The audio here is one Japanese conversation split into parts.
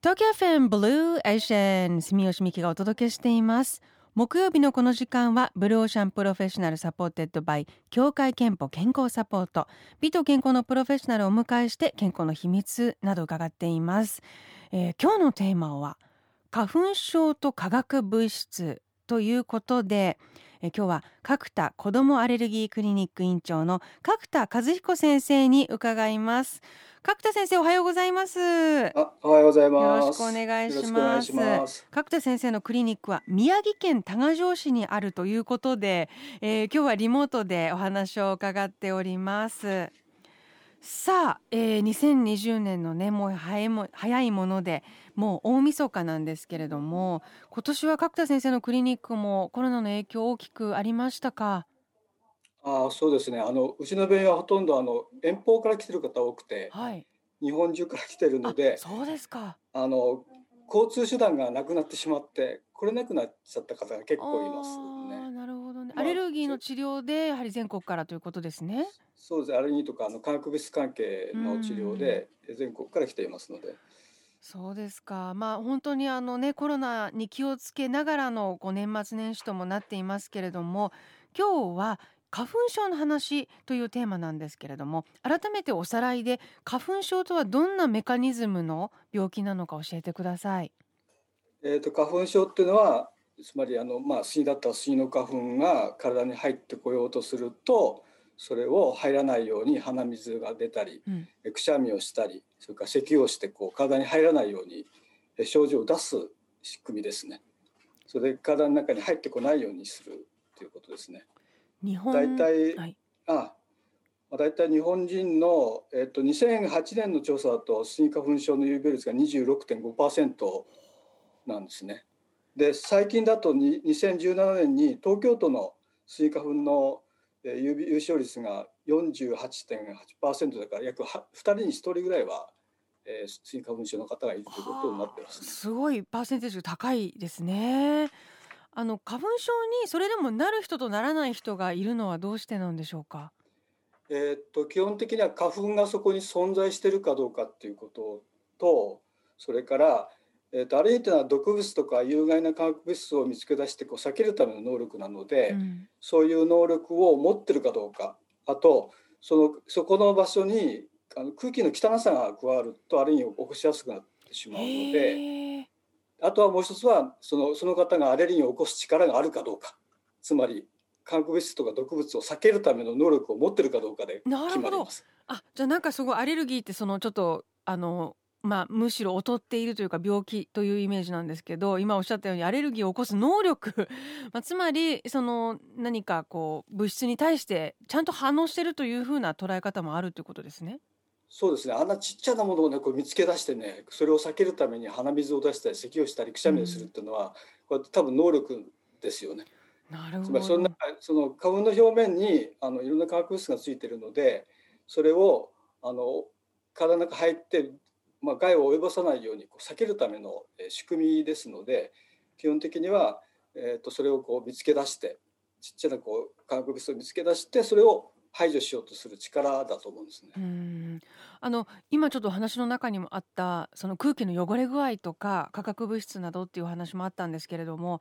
東京 FM Blue Ocean 住吉美紀がお届けしています。木曜日のこの時間は Blue Ocean Professional supported by 協会けんぽ健康サポート。美と健康のプロフェッショナルをお迎えして健康の秘密など伺っています、えー、今日のテーマは花粉症と化学物質ということでえ今日は角田子どもアレルギークリニック院長の角田和彦先生に伺います。角田先生おはようございます。あおはようございます。よろしくお願いします。角田先生のクリニックは宮城県多賀城市にあるということで、えー、今日はリモートでお話を伺っております。さあ、えー、2020年のねもう早いも早いものでもう大晦日なんですけれども今年は角田先生のクリニックもコロナの影響大きくありましたか？あそうですね。あのうちの病院はほとんどあの遠方から来てる方多くて、はい、日本中から来てるのでそうですか。あの交通手段がなくなってしまって来れなくなっちゃった方が結構いますね。なるほどね、まあ、アレルギーの治療でやはり全国からということですね。そうです。アレルギーとかあの化学物質関係の治療で全国から来ていますので。そうですか。まあ本当にあのねコロナに気をつけながらのこう年末年始ともなっていますけれども、今日は花粉症の話というテーマなんですけれども改めておさらいで花粉症とはどんなメカニズムの病気なのか教えてください。えーと、花粉症っていうのはつまりあの、まあ、スギだったらスギの花粉が体に入ってこようとするとそれを入らないように鼻水が出たり、うん、くしゃみをしたりそれから咳をしてこう体に入らないように症状を出す仕組みですね。それで体の中に入ってこないようにするということですね。日本大体、はい、あ大体日本人の、えっと、2008年の調査だとスギ花粉症の有病率が26.5%なんですね。で最近だと2017年に東京都のスギ花粉の有症率が48.8%だから約2人に1人ぐらいは、えー、スギ花粉症の方がいるということになってます、ね、すごいパーセンテージ高いですね。あの花粉症にそれでもなる人とならない人がいるのはどうしてなんでしょうか？えー、っと基本的には花粉がそこに存在しているかどうかっていうこととそれから、えー、っとある意味というのは毒物とか有害な化学物質を見つけ出してこう避けるための能力なので、うん、そういう能力を持ってるかどうかあとそのそこの場所にあの空気の汚さが加わるとある意味起こしやすくなってしまうので。あとはもう一つはそのその方がアレルギーを起こす力があるかどうかつまり化学物質とか毒物を避けるための能力を持ってるかどうかで決まります。あじゃあなんかすごいアレルギーってそのちょっとあのまあ、むしろ劣っているというか病気というイメージなんですけど今おっしゃったようにアレルギーを起こす能力、まあ、つまりその何かこう物質に対してちゃんと反応しているというふうな捉え方もあるということですね。そうですねあんなちっちゃなものをねこう見つけ出してねそれを避けるために鼻水を出したり咳をしたりくしゃみをするっていうのは、これ多分能力ですよね。なるほどそんなその花粉の表面にあのいろんな化学物質がついてるのでそれをあの体の中入って、まあ、害を及ぼさないようにこう避けるための仕組みですので基本的には、えーと、とそれをこう見つけ出してちっちゃなこう化学物質を見つけ出してそれを排除しようとする力だと思うんですね。うん。あの今ちょっと話の中にもあったその空気の汚れ具合とか化学物質などっていう話もあったんですけれども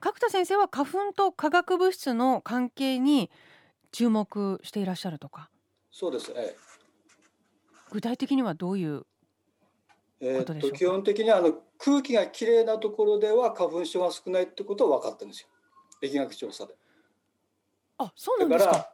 角田先生は花粉と化学物質の関係に注目していらっしゃるとか？そうです、ええ、具体的にはどういうえー、と基本的にはあの空気がきれいなところでは花粉症が少ないってことは分かってるんですよ。疫学調査で。あそうなんですか？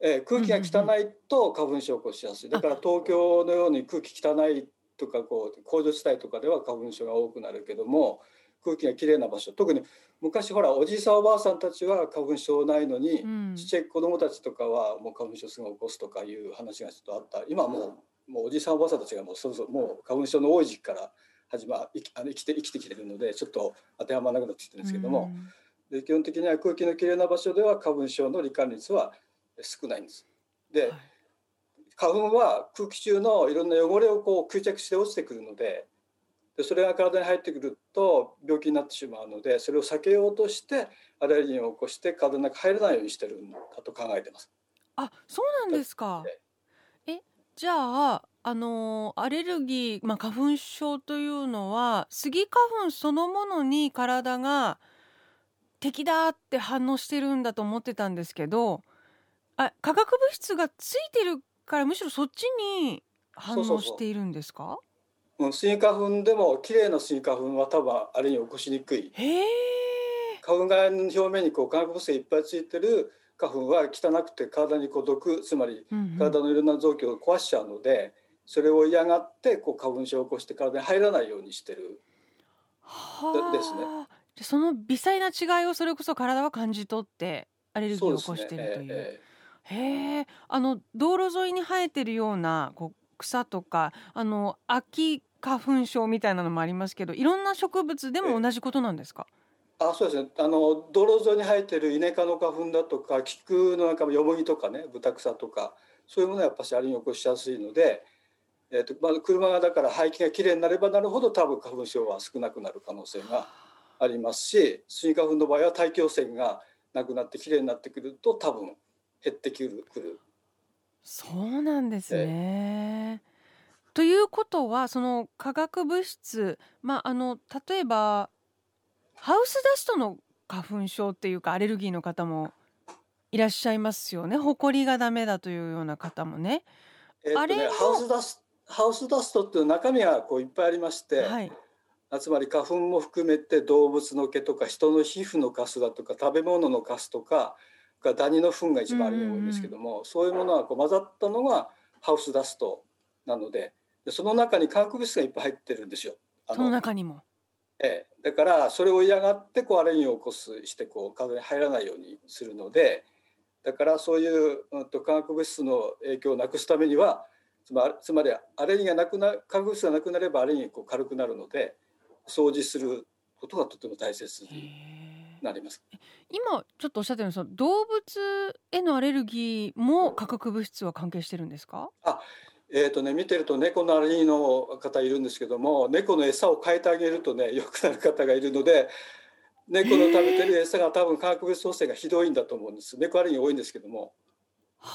えー、空気が汚いと花粉症を起こしやすい。だから東京のように空気汚いとかこう工場地帯とかでは花粉症が多くなるけども空気がきれいな場所特に昔ほらおじいさんおばあさんたちは花粉症ないのに、うん、ちっちゃい子供たちとかはもう花粉症すぐ起こすとかいう話がちょっとあった。今もうもうおじいさんおばあさんたちがもうそろそろもう花粉症の多い時期から始まあの生きて生きてきてるのでちょっと当てはまらなくなってきてるんですけども、うん、で基本的には空気のきれいな場所では花粉症の罹患率は少ないんです。で、はい、花粉は空気中のいろんな汚れをこう吸着して落ちてくるのででそれが体に入ってくると病気になってしまうのでそれを避けようとしてアレルギーを起こして体の中入らないようにしてるんだと考えてます。あそうなんですか。えじゃああのアレルギー、まあ、花粉症というのはスギ花粉そのものに体が敵だって反応してるんだと思ってたんですけどあ化学物質がついてるからむしろそっちに反そうそうそう。応しているんですか？うんスギ花粉でも綺麗なスギ花粉は多分あれに起こしにくい。へえ花粉がの表面にこう化学物質がいっぱいついてる花粉は汚くて体にこう毒つまりうんうん。体のいろんな臓器を壊しちゃうのでそれを嫌がってこう花粉症を起こして体に入らないようにしてる。はあ。ですね。その微細な違いをそれこそ体は感じ取ってアレルギーを起こしているという。ええへえ。あの道路沿いに生えてるようなこう草とかあの秋花粉症みたいなのもありますけどいろんな植物でも同じことなんですか、あそうですね。あの道路沿いに生えてるイネ科の花粉だとか菊の中もヨモギとかねブタクサとかそういうものはやっぱしアレルギーを起こしやすいので、えーとまあ、車がだから排気がきれいになればなるほど多分花粉症は少なくなる可能性がありますしスギ花粉の場合は大気汚染がなくなってきれいになってくると多分減ってくるくる。そうなんですね。ということはその化学物質まああの例えばハウスダストの花粉症っていうかアレルギーの方もいらっしゃいますよね。ほこりがダメだというような方もね。えーとあれハウスダスハウスダストっていう中身がこういっぱいありまして、はい。あつまり花粉も含めて動物の毛とか人の皮膚のカスだとか食べ物のカスとかがダニの糞が一番あるのが多いんですけども、そういうものがこう混ざったのがハウスダストなのででその中に化学物質がいっぱい入ってるんですよ。あその中にも。ええ、だからそれを嫌がってこうアレルギーを起こすしてこう体に入らないようにするのでだからそういう、うん、と化学物質の影響をなくすためにはつまりつまりアレルギーがなくな化学物質がなくなればアレルギーがこう軽くなるので掃除することがとても大切になります。今ちょっとおっしゃったようにその動物へのアレルギーも化学物質は関係してるんですか？えーとね、見てると猫のアレルギーの方いるんですけども猫の餌を変えてあげるとね良くなる方がいるので猫の食べてる餌が多分化学物質汚染がひどいんだと思うんです。猫アレルギー多いんですけども。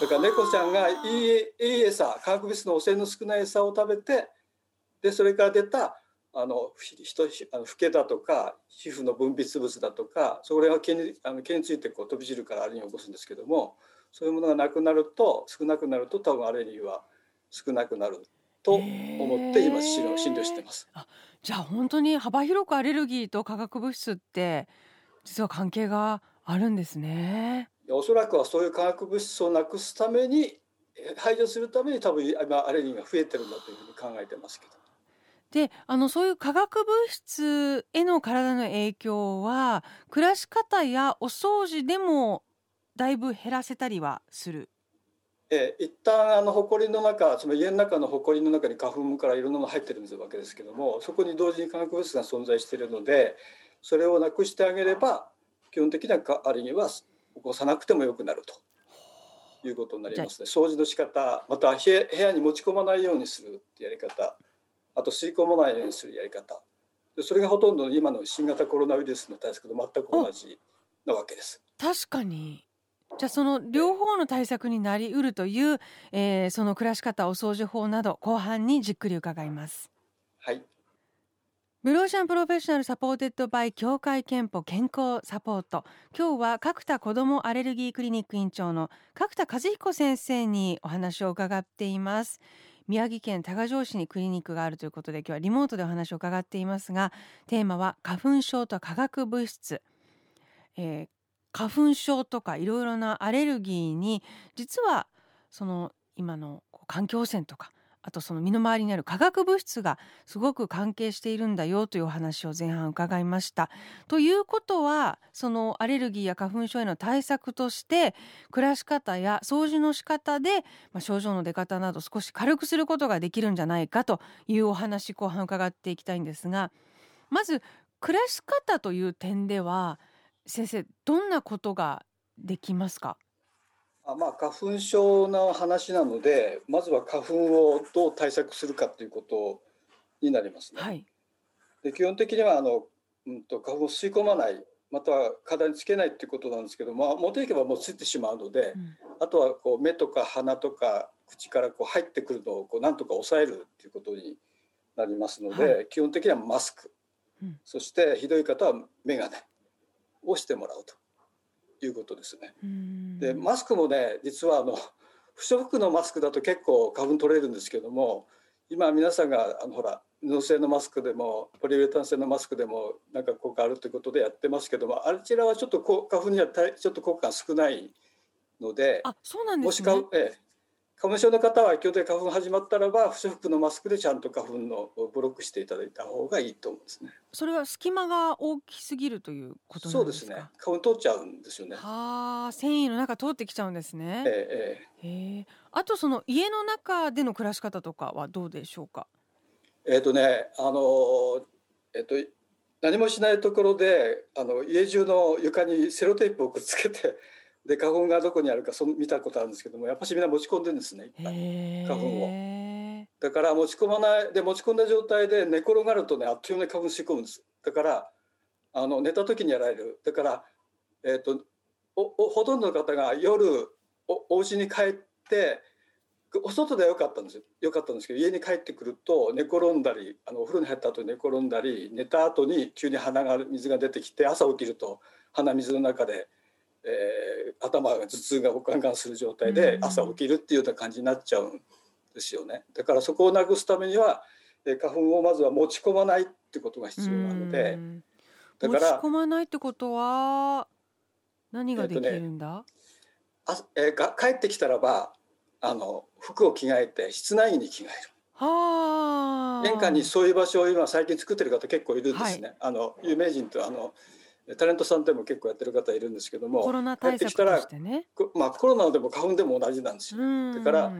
だから猫ちゃんがいいいい餌化学物質の汚染の少ない餌を食べてでそれから出たあのあのフケだとか皮膚の分泌物だとかそれが毛にあの毛についてこう飛び散るからアレルギーを起こすんですけどもそういうものがなくなると少なくなると多分アレルギーは少なくなると思って今診療診療してます。じゃあ本当に幅広くアレルギーと化学物質って実は関係があるんですね。おそらくはそういう化学物質をなくすためにえ排除するために多分今アレルギーが増えてるんだというふうに考えてますけど。であのそういう化学物質への体の影響は暮らし方やお掃除でもだいぶ減らせたりはする。えー一旦あの埃の中つまり家の中の埃の中に花粉からいろんなもの入ってるわけですけどもそこに同時に化学物質が存在しているのでそれをなくしてあげれば基本的なかアレルギーは起こさなくてもよくなると。いうことになりますね。掃除の仕方または部屋に持ち込まないようにするってやり方。あと吸い込まないようにするやり方。でそれがほとんど今の新型コロナウイルスの対策と全く同じなわけです。確かにじゃあその両方の対策になりうるという、えーその暮らし方お掃除法など後半にじっくり伺います。はい。 Blue Ocean Professional supported by 協会けんぽ健康サポート。今日は角田子どもアレルギークリニック院長の角田和彦先生にお話を伺っています。宮城県多賀城市にクリニックがあるということで今日はリモートでお話を伺っていますがテーマは花粉症と化学物質、えー花粉症とかいろいろなアレルギーに実はその今の環境汚染とかあとその身の回りにある化学物質がすごく関係しているんだよというお話を前半伺いました。ということはそのアレルギーや花粉症への対策として暮らし方や掃除の仕方で、まあ、症状の出方など少し軽くすることができるんじゃないかというお話後半伺っていきたいんですがまず暮らし方という点では先生どんなことができますか？あまあ花粉症の話なのでまずは花粉をどう対策するかということになりますね。はい。で基本的にはあの、うん、と花粉を吸い込まないまたは体につけないっていうことなんですけど、まあ、持っていけばもうついてしまうので、うん。あとはこう目とか鼻とか口からこう入ってくるのをこうなんとか抑えるっていうことになりますので、は基本的にはマスク、うん。そしてひどい方は眼鏡をしてもらうということですね。うん。でマスクもね実はあの不織布のマスクだと結構花粉取れるんですけども今皆さんがあのほら布製のマスクでもポリウレタン製のマスクでもなんか効果あるということでやってますけどもあちらはちょっと花粉にはたいちょっと効果が少ないのであそうなんでもしすねかええ花粉症の方は基本的に花粉始まったらば不織布のマスクでちゃんと花粉のをブロックしていただいた方がいいと思うんですね。それは隙間が大きすぎるということそうんですね。花粉取っちゃうんですよね。はあ繊維の中通ってきちゃうんですね。ええええ。あとその家の中での暮らし方とかはどうでしょうか？えっ、とね、あのえっ、と何もしないところであの家中の床にセロテープをくっつけてで花粉がどこにあるかその見たことあるんですけどもやっぱしみんな持ち込んでるんですねいっぱい。花粉を。だから持ち込まないで持ち込んだ状態で寝転がるとねあっという間に花粉吸い込むんです。だからあの寝た時にやられる。だからえっ、とおおほとんどの方が夜おお家に帰ってお外ではよかったんですよ。よかったんですけど家に帰ってくると寝転んだりあのお風呂に入った後に寝転んだり寝た後に急に鼻が水が出てきて朝起きると鼻水の中で、えー頭が頭痛がガンガンする状態でうん。朝起きるっていうような感じになっちゃうんですよね。だからそこをなくすためにはえー花粉をまずは持ち込まないってことが必要なのでうん。だから持ち込まないってことは何ができるんだ、あ、えーが帰ってきたらばあの服を着替えて室内着に着替える。はあ。玄関にそういう場所を今最近作ってる方結構いるんですね、あの有名人とあのタレントさんでも結構やってる方いるんですけどもコロナ対策としてね。こまあ、コロナでも花粉でも同じなんですよ、だだから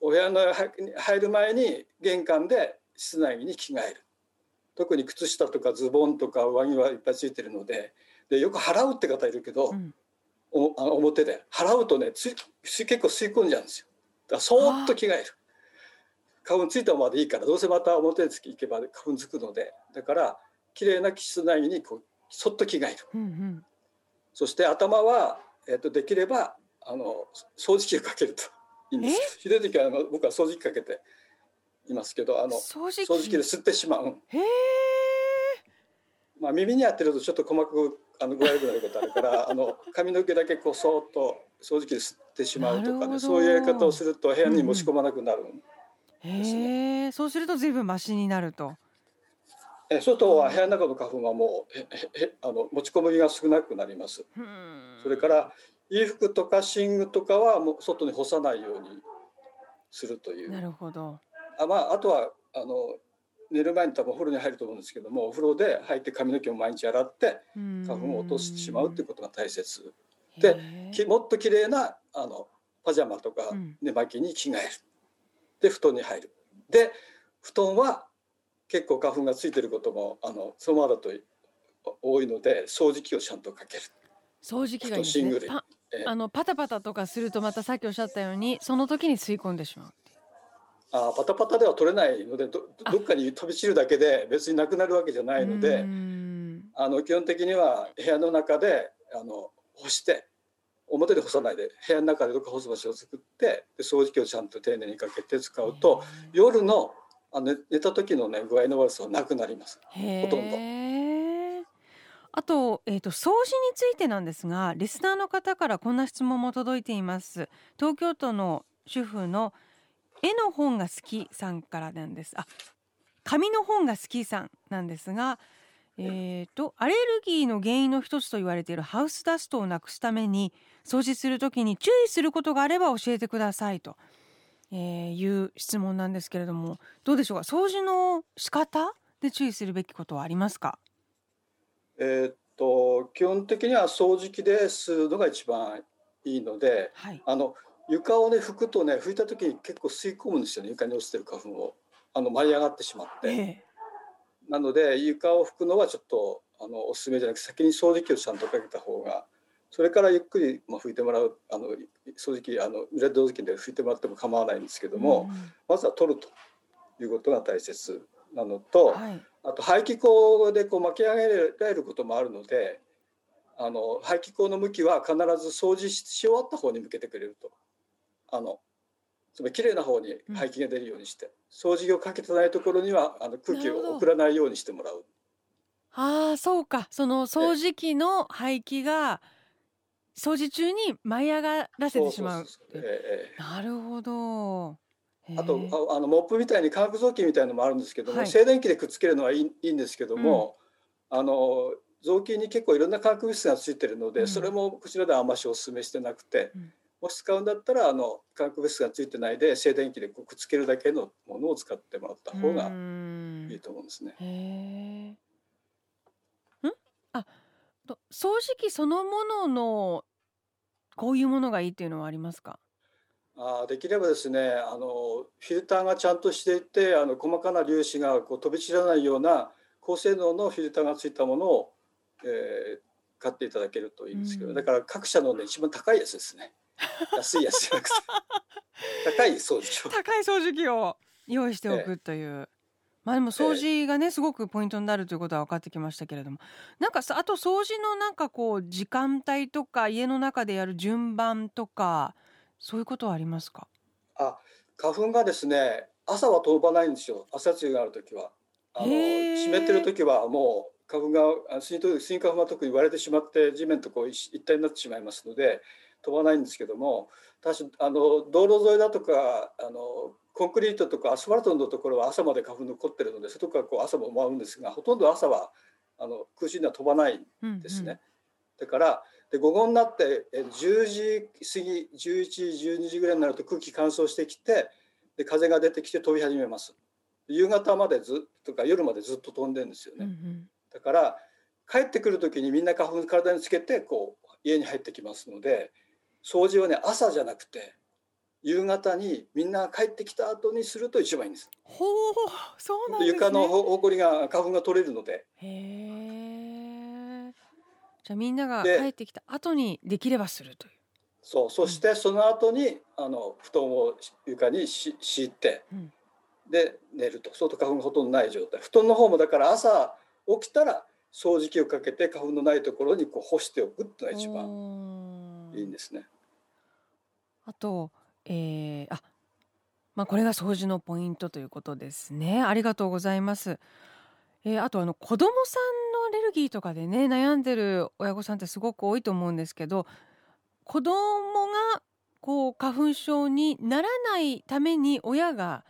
お部屋の入入る前に玄関で室内着に着替える。特に靴下とかズボンとか上着はいっぱいついてるのででよく払うって方いるけど、うん。おあの表で。払うとねつ結構吸い込んじゃうんですよ。だからそーっと着替える。花粉ついたままでいいからどうせまた表に行けば花粉つくので。だから綺麗な室内着にこうそっと着替えるうんうん。そして頭は、えっとできればあの掃除機をかけると。いいんです。ひどい時はあの僕は掃除機かけていますけどあの掃除機？で吸ってしまう、まあ、耳に当てるとちょっと細かくあの具合良くなることあるから あの髪の毛だけこうそーっと掃除機で吸ってしまうとかね。そういうやり方をすると部屋に持ち込まなくなる、へえそうすると随分マシになるとえ外は部屋の中の花粉はもうへへへあの持ち込みが少なくなります。うん。それから衣服とか寝具とかはもう外に干さないようにするという。なるほど。あ,、まあ、あとはあの寝る前に多分お風呂に入ると思うんですけどもお風呂で入って髪の毛を毎日洗って花粉を落としてしまうっていうことが大切。でもっと綺麗なあのパジャマとかうん。寝巻きに着替える。で布団に入る。で布団は結構花粉がついてることもあのそのままだと多いので掃除機をちゃんとかける。掃除機がいいですシングル。ねパえあのパタパタとかするとまたさっきおっしゃったようにその時に吸い込んでしまうあパタパタでは取れないのでどあ。どっかに飛び散るだけで別になくなるわけじゃないのでうん。あの基本的には部屋の中であの干して表で干さないで部屋の中でどっか干す場所を作ってで掃除機をちゃんと丁寧にかけて使うと夜のあ寝寝た時のね具合の悪さはなくなります。ほとんど。あと,、えー、と掃除についてなんですがリスナーの方からこんな質問も届いています。東京都の主婦の絵の本が好きさんからなんです。あ紙の本が好きさんなんですがえー、とアレルギーの原因の一つと言われているハウスダストをなくすために掃除するときに注意することがあれば教えてくださいと、えーいう質問なんですけれどもどうでしょうか？掃除の仕方？で注意するべきことはありますか？えーっと基本的には掃除機で吸うのが一番いいのではい。あの床をね拭くとね拭いた時に結構吸い込むんですよね。床に落ちてる花粉を。あの舞い上がってしまって。ええ。なので床を拭くのはちょっとあのおすすめじゃなくて先に掃除機をちゃんとかけた方がそれからゆっくり、まあ、拭いてもらうあの掃除機あのレッド掃除機で拭いてもらっても構わないんですけども、うんまずは取るということが大切なのと、はい。あと排気口でこう巻き上げられることもあるのであの排気口の向きは必ず掃除し終わった方に向けてくれると。あのつまり綺麗な方に排気が出るようにして、うん、掃除機をかけてないところにはあの空気を送らないようにしてもらう。ああそうか。その掃除機の排気が掃除中に舞い上がらせてしまう。なるほど。あとあのモップみたいに化学雑巾みたいなのもあるんですけども、はい、静電気でくっつけるのはいいいいんですけども、うん、あの雑巾に結構いろんな化学物質がついてるので、うん、それもこちらではあんましお勧めしてなくて、うん、もし使うんだったらあの化学物質がついてないで静電気でくっつけるだけのものを使ってもらった方がいいと思うんですね。へんあ掃除機そのもののこういうものがいいっていうのはありますか？あできればですねあのフィルターがちゃんとしていてあの細かな粒子がこう飛び散らないような高性能のフィルターがついたものを、えー、買っていただけるといいんですけど、うん、だから各社のね一番高いやつですね。安いやつじゃなくて。高い掃除機を。高い掃除機を用意しておくという。ええまあでも掃除がね、すごくポイントになるということは分かってきましたけれども。なんかさあと掃除のなんかこう時間帯とか家の中でやる順番とかそういうことはありますか？あ花粉がですね朝は飛ばないんですよ。朝露がある時は。あの湿ってる時はもう花粉がスギスギ花粉が特に割れてしまって地面とこう一体になってしまいますので飛ばないんですけども確かあの道路沿いだとかあのコンクリートとかアスファルトのところは朝まで花粉残ってるので外からこう朝も舞うんですがほとんど朝はあの空心には飛ばないんですね。うんうん、だからで午後になって10時過ぎ11時12時ぐらいになると空気乾燥してきてで風が出てきて飛び始めます。夕方までずとか夜までずっと飛んでるんですよね、うんうん、だから帰ってくる時にみんな花粉体につけてこう家に入ってきますので掃除はね朝じゃなくて夕方にみんな帰ってきた後にすると一番いいんです。ほう、そうなんです、ね、床のほこりが花粉が取れるので。へえ。じゃあみんなが帰ってきた後にできればするという。そう、そしてその後に、あの布団を床にし敷いて、うん、で寝ると。そうと花粉がほとんどない状態。布団の方もだから朝起きたら掃除機をかけて花粉のないところにこう干しておくってのが一番いいんですね。あとえー、あ、まあ、これが掃除のポイントということですね。ありがとうございます。えー、あとあの子供さんのアレルギーとかでね悩んでる親御さんってすごく多いと思うんですけど子供がこう花粉症にならないために親が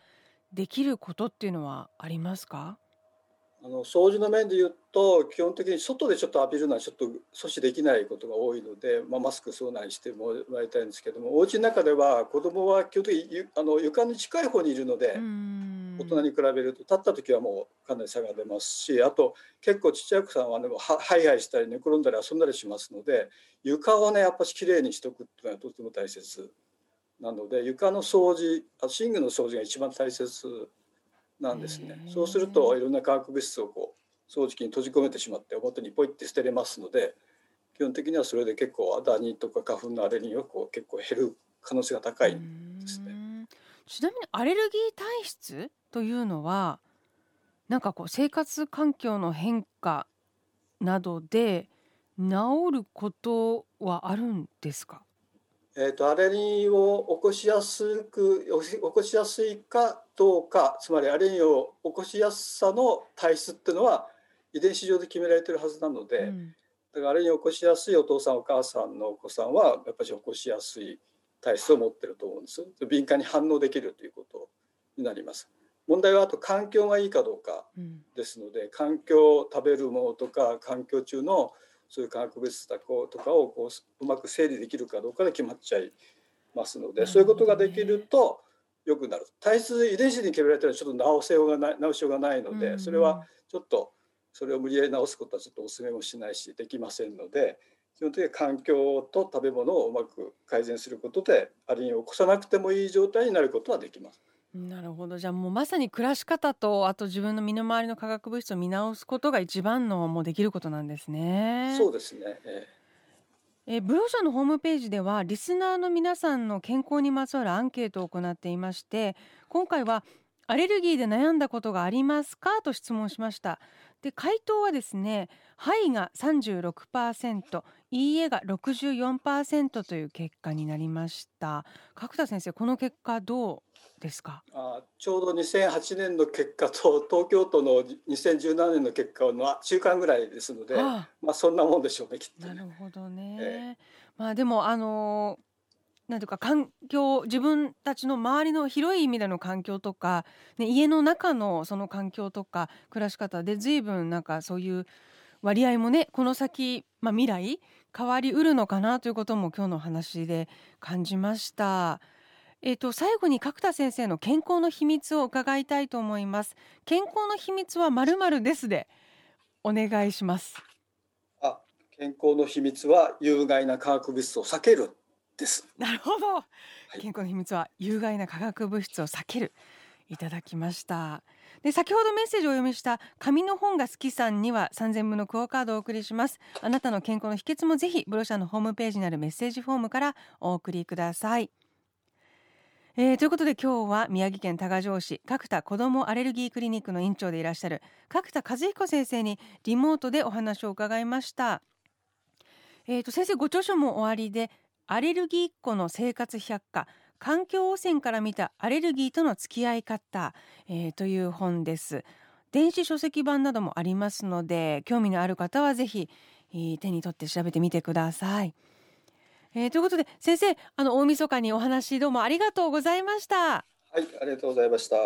できることっていうのはありますか？あの掃除の面で言うと基本的に外でちょっと浴びるのはちょっと阻止できないことが多いので、まあ、マスクそうなりしてもらいたいんですけどもお家の中では子供は基本的にあの床に近い方にいるので大人に比べると立った時はもうかなり差が出ますしあと結構ちっちゃい子さんは、ね、はハイハイしたり寝転んだり遊んだりしますので床をねやっぱりきれいにしとくっていうのはとても大切なので床の掃除寝具の掃除が一番大切なんですね。そうするといろんな化学物質をこう掃除機に閉じ込めてしまって表にポイって捨てれますので基本的にはそれで結構ダニとか花粉のアレルギーはこう結構減る可能性が高いですね。ちなみにアレルギー体質というのはなんかこう生活環境の変化などで治ることはあるんですか？えーと、アレルギーを起こしやすく起こしやすいかどうかつまりアレルギーを起こしやすさの体質っていうのは遺伝子上で決められてるはずなので、うん、だからアレルギーを起こしやすいお父さんお母さんのお子さんはやっぱり起こしやすい体質を持ってると思うんです。敏感に反応できるということになります。問題はあと環境がいいかどうかですので、うん、環境食べるものとか環境中のそういう化学物質とかをこううまく整理できるかどうかで決まっちゃいますので、ね、そういうことができると良くなる。体質遺伝子に決められたらちょっと治せようがない治しようがないので、それはちょっとそれを無理やり治すことはちょっとお勧めもしないしできませんので基本的に環境と食べ物をうまく改善することでアリンを起こさなくてもいい状態になることはできます。なるほど。じゃあもうまさに暮らし方とあと自分の身の回りの化学物質を見直すことが一番のもうできることなんですね。そうですね、ええ。ブロー社のホームページではリスナーの皆さんの健康にまつわるアンケートを行っていまして今回はアレルギーで悩んだことがありますか？と質問しましたで回答はですね「はい」が36%「いいえ」が64%という結果になりました。角田先生この結果どうですか？あちょうど2008年の結果と東京都の2017年の結果の中間ぐらいですのでまあそんなもんでしょうねきっと、ね、なるほどね、えー、まあでもあのなんていうか環境自分たちの周りの広い意味での環境とか、ね、家の中のその環境とか暮らし方で随分なんかそういう割合もねこの先、まあ、未来変わりうるのかなということも今日の話で感じました。えーと、最後に角田先生の健康の秘密を伺いたいと思います。健康の秘密はまるまるですでお願いします。あ、健康の秘密は有害な化学物質を避けるです。なるほど。健康の秘密は有害な化学物質を避ける。いただきました。で先ほどメッセージをお読みした紙の本が好きさんには3000分のクオカードをお送りしますあなたの健康の秘訣もぜひブロシャのホームページにあるメッセージフォームからお送りくださいえー、ということで今日は宮城県多賀城市角田子どもアレルギークリニックの院長でいらっしゃる角田和彦先生にリモートでお話を伺いました。えー、と先生ご著書も終わりでアレルギーっ子の生活百科環境汚染から見たアレルギーとの付き合い方、えー、という本です。電子書籍版などもありますので興味のある方はぜひ、えー、手に取って調べてみてください、えー、ということで先生あの大晦日にお話どうもありがとうございました。はいありがとうございました。